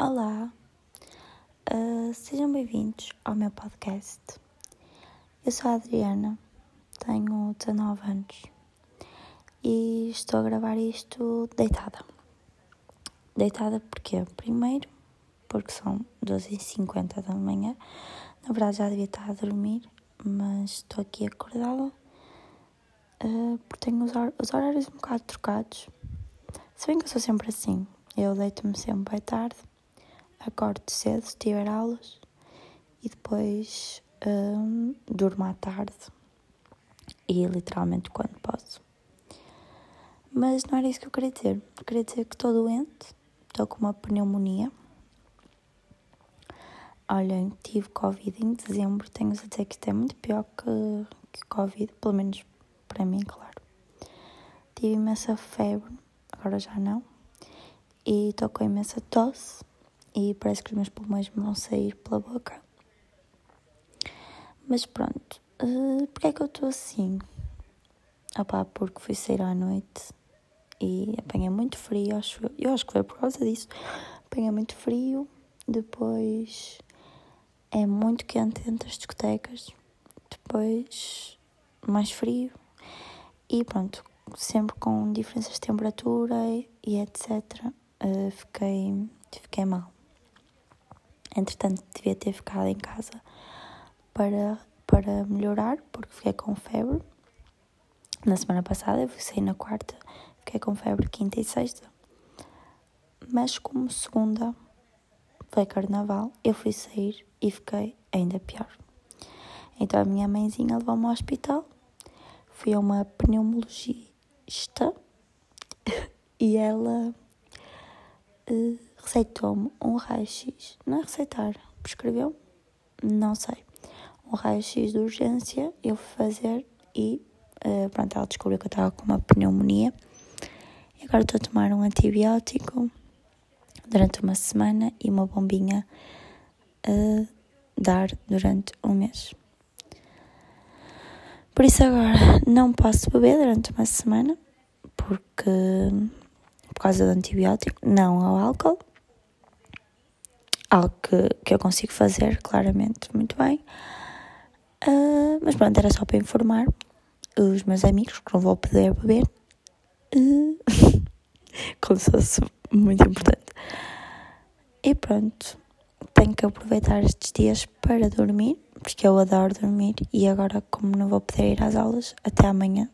Olá, uh, sejam bem-vindos ao meu podcast. Eu sou a Adriana, tenho 19 anos e estou a gravar isto deitada. Deitada porque, primeiro, porque são 12h50 da manhã, na verdade já devia estar a dormir, mas estou aqui acordada uh, porque tenho os, hor os horários um bocado trocados. Se bem que eu sou sempre assim, eu deito-me sempre à tarde acordo cedo se tiver aulas e depois um, durmo à tarde e literalmente quando posso. Mas não era isso que eu queria dizer. Eu queria dizer que estou doente, estou com uma pneumonia. Olhem, tive Covid em dezembro, tenho a dizer que isto é muito pior que, que Covid, pelo menos para mim, claro. Tive imensa febre, agora já não. E estou com imensa tosse e parece que os meus pulmões vão sair pela boca. Mas pronto, uh, porque é que eu estou assim? Opá, porque fui sair à noite e apanhei muito frio, acho eu. Eu acho que foi por causa disso. Apanhei muito frio, depois é muito quente dentro das discotecas, depois mais frio e pronto, sempre com diferenças de temperatura e etc. Uh, eh, fiquei, fiquei mal. Entretanto, devia ter ficado em casa para, para melhorar, porque fiquei com febre. Na semana passada, eu sair na quarta, fiquei com febre quinta e sexta. Mas como segunda foi carnaval, eu fui sair e fiquei ainda pior. Então a minha mãezinha levou-me ao hospital, fui a uma pneumologista e ela uh, receitou-me um raio-x. Não é receitar, prescreveu? Não sei. Um raio-x de urgência, eu fui fazer e uh, pronto, ela descobriu que eu estava com uma pneumonia. E agora estou a tomar um antibiótico durante uma semana e uma bombinha a uh, dar durante um mês. Por isso agora não posso beber durante uma semana porque por causa do antibiótico, não ao álcool algo que, que eu consigo fazer claramente muito bem. Uh, mas pronto, era só para informar os meus amigos que não vou poder beber. Uh, como se fosse muito importante. E pronto, tenho que aproveitar estes dias para dormir, porque eu adoro dormir. E agora, como não vou poder ir às aulas até amanhã,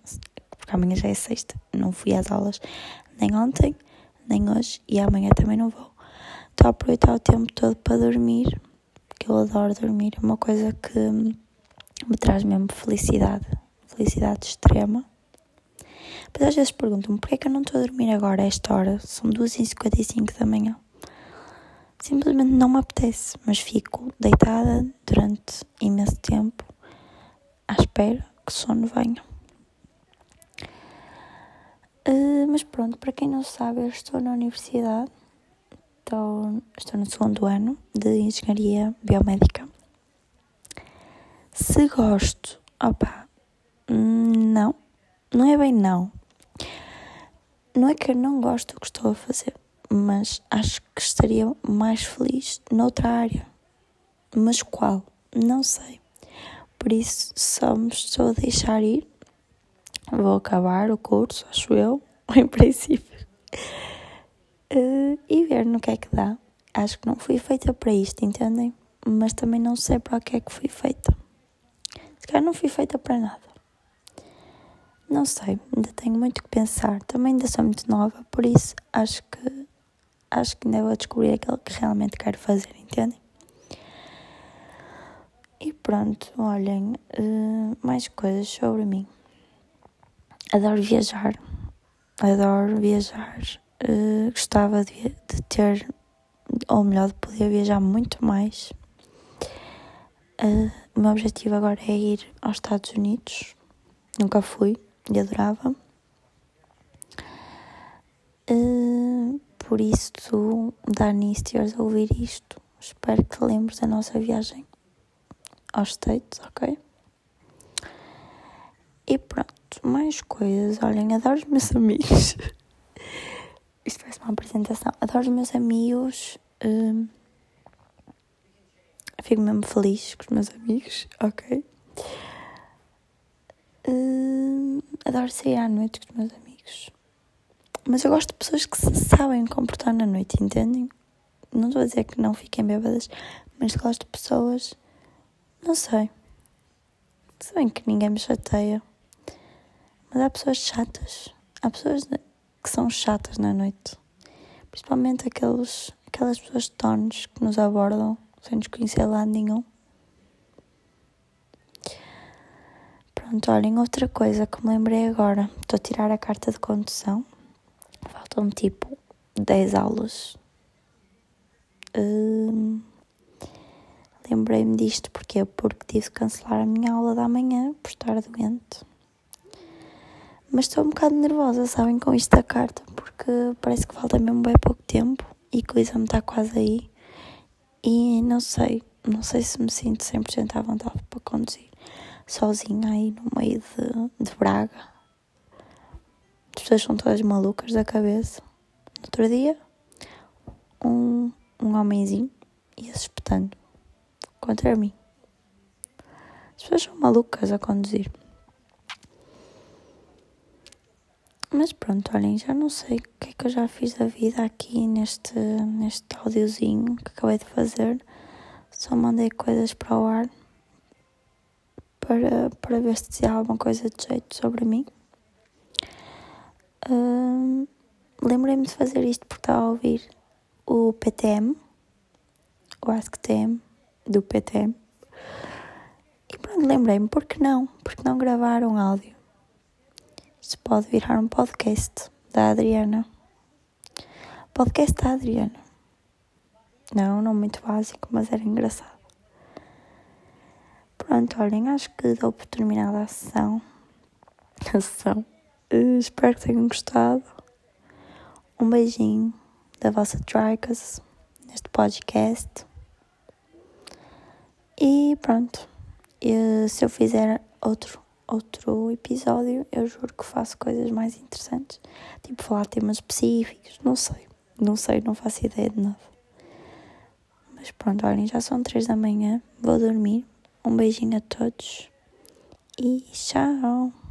porque amanhã já é sexta, não fui às aulas nem ontem, nem hoje, e amanhã também não vou. Estou a aproveitar o tempo todo para dormir, porque eu adoro dormir, é uma coisa que me traz mesmo felicidade, felicidade extrema. Mas às vezes pergunto-me porquê é que eu não estou a dormir agora a esta hora, são 2h55 da manhã. Simplesmente não me apetece, mas fico deitada durante imenso tempo à espera que o sono venha. Uh, mas pronto, para quem não sabe, eu estou na universidade estou, estou no segundo ano de Engenharia Biomédica. Se gosto, opa, não, não é bem não. Não é que eu não gosto do que estou a fazer, mas acho que estaria mais feliz noutra área. Mas qual? Não sei. Por isso só me estou a deixar ir. Vou acabar o curso, acho eu, em princípio uh, e ver no que é que dá. Acho que não fui feita para isto, entendem? Mas também não sei para o que é que fui feita. Se calhar não fui feita para nada. Não sei, ainda tenho muito que pensar. Também ainda sou muito nova, por isso acho que acho que ainda vou descobrir aquilo que realmente quero fazer, entendem? E pronto, olhem, uh, mais coisas sobre mim. Adoro viajar, adoro viajar, uh, gostava de, de, ter, ou melhor, de poder viajar muito mais. Uh, o meu objetivo agora é ir aos Estados Unidos. Nunca fui e adorava. Uh, por isso, Dani, se estiveres a ouvir isto, espero que lembres da nossa viagem aos States, ok? E pronto, mais coisas. Olhem, adoro os meus amigos. Isto parece uma apresentação. Adoro os meus amigos Um, fico mesmo feliz com os meus amigos, ok? Um, adoro sair à noite com os meus amigos. Mas eu gosto de pessoas que se sabem comportar na noite, entendem? Não estou a dizer que não fiquem bêbadas, mas gosto de pessoas. Não sei. Se bem que ninguém me chateia. Mas há pessoas chatas. Há pessoas que são chatas na noite. Principalmente aqueles, aquelas pessoas tones que nos abordam sem nos conhecer lá nenhum. Pronto, olhem, outra coisa que me lembrei agora. Estou a tirar a carta de condução. Faltam-me tipo 10 aulas. Hum, Lembrei-me disto porque porque tive de cancelar a minha aula da manhã por estar doente. Mas estou um bocado nervosa, sabem, com isto da carta, porque parece que falta mesmo bem pouco tempo e que o exame está quase aí. E não sei, não sei se me sinto 100% à vontade para conduzir sozinha aí no meio de, de Braga. As pessoas são todas malucas da cabeça. No outro dia, um, um homenzinho ia-se espetando contra mim. As pessoas são malucas a conduzir. Mas pronto, olhem, já não sei o que é que eu já fiz da vida aqui neste, neste áudiozinho que acabei de fazer. Só mandei coisas para o ar para, para ver se dizia alguma coisa de jeito sobre mim. Uh, Lembrei-me de fazer isto porque estava a ouvir o PTM, o AskTM, do PTM. E pronto, lembrei-me, por que não? Porque não gravar um áudio? Isto pode virar um podcast da Adriana. Podcast da Adriana. Não, não muito básico, mas era engraçado. Pronto, olhem, acho que dou por terminada a sessão. A sessão. Uh, espero que tenham gostado. Um beijinho da vossa Tricas neste podcast. E pronto. E, se eu fizer outro, outro episódio, eu juro que faço coisas mais interessantes. Tipo, falar temas específicos. Não sei. Não sei, não faço ideia de nada. Mas pronto, olhem, já são três da manhã. Vou dormir. Um beijinho a todos. E tchau.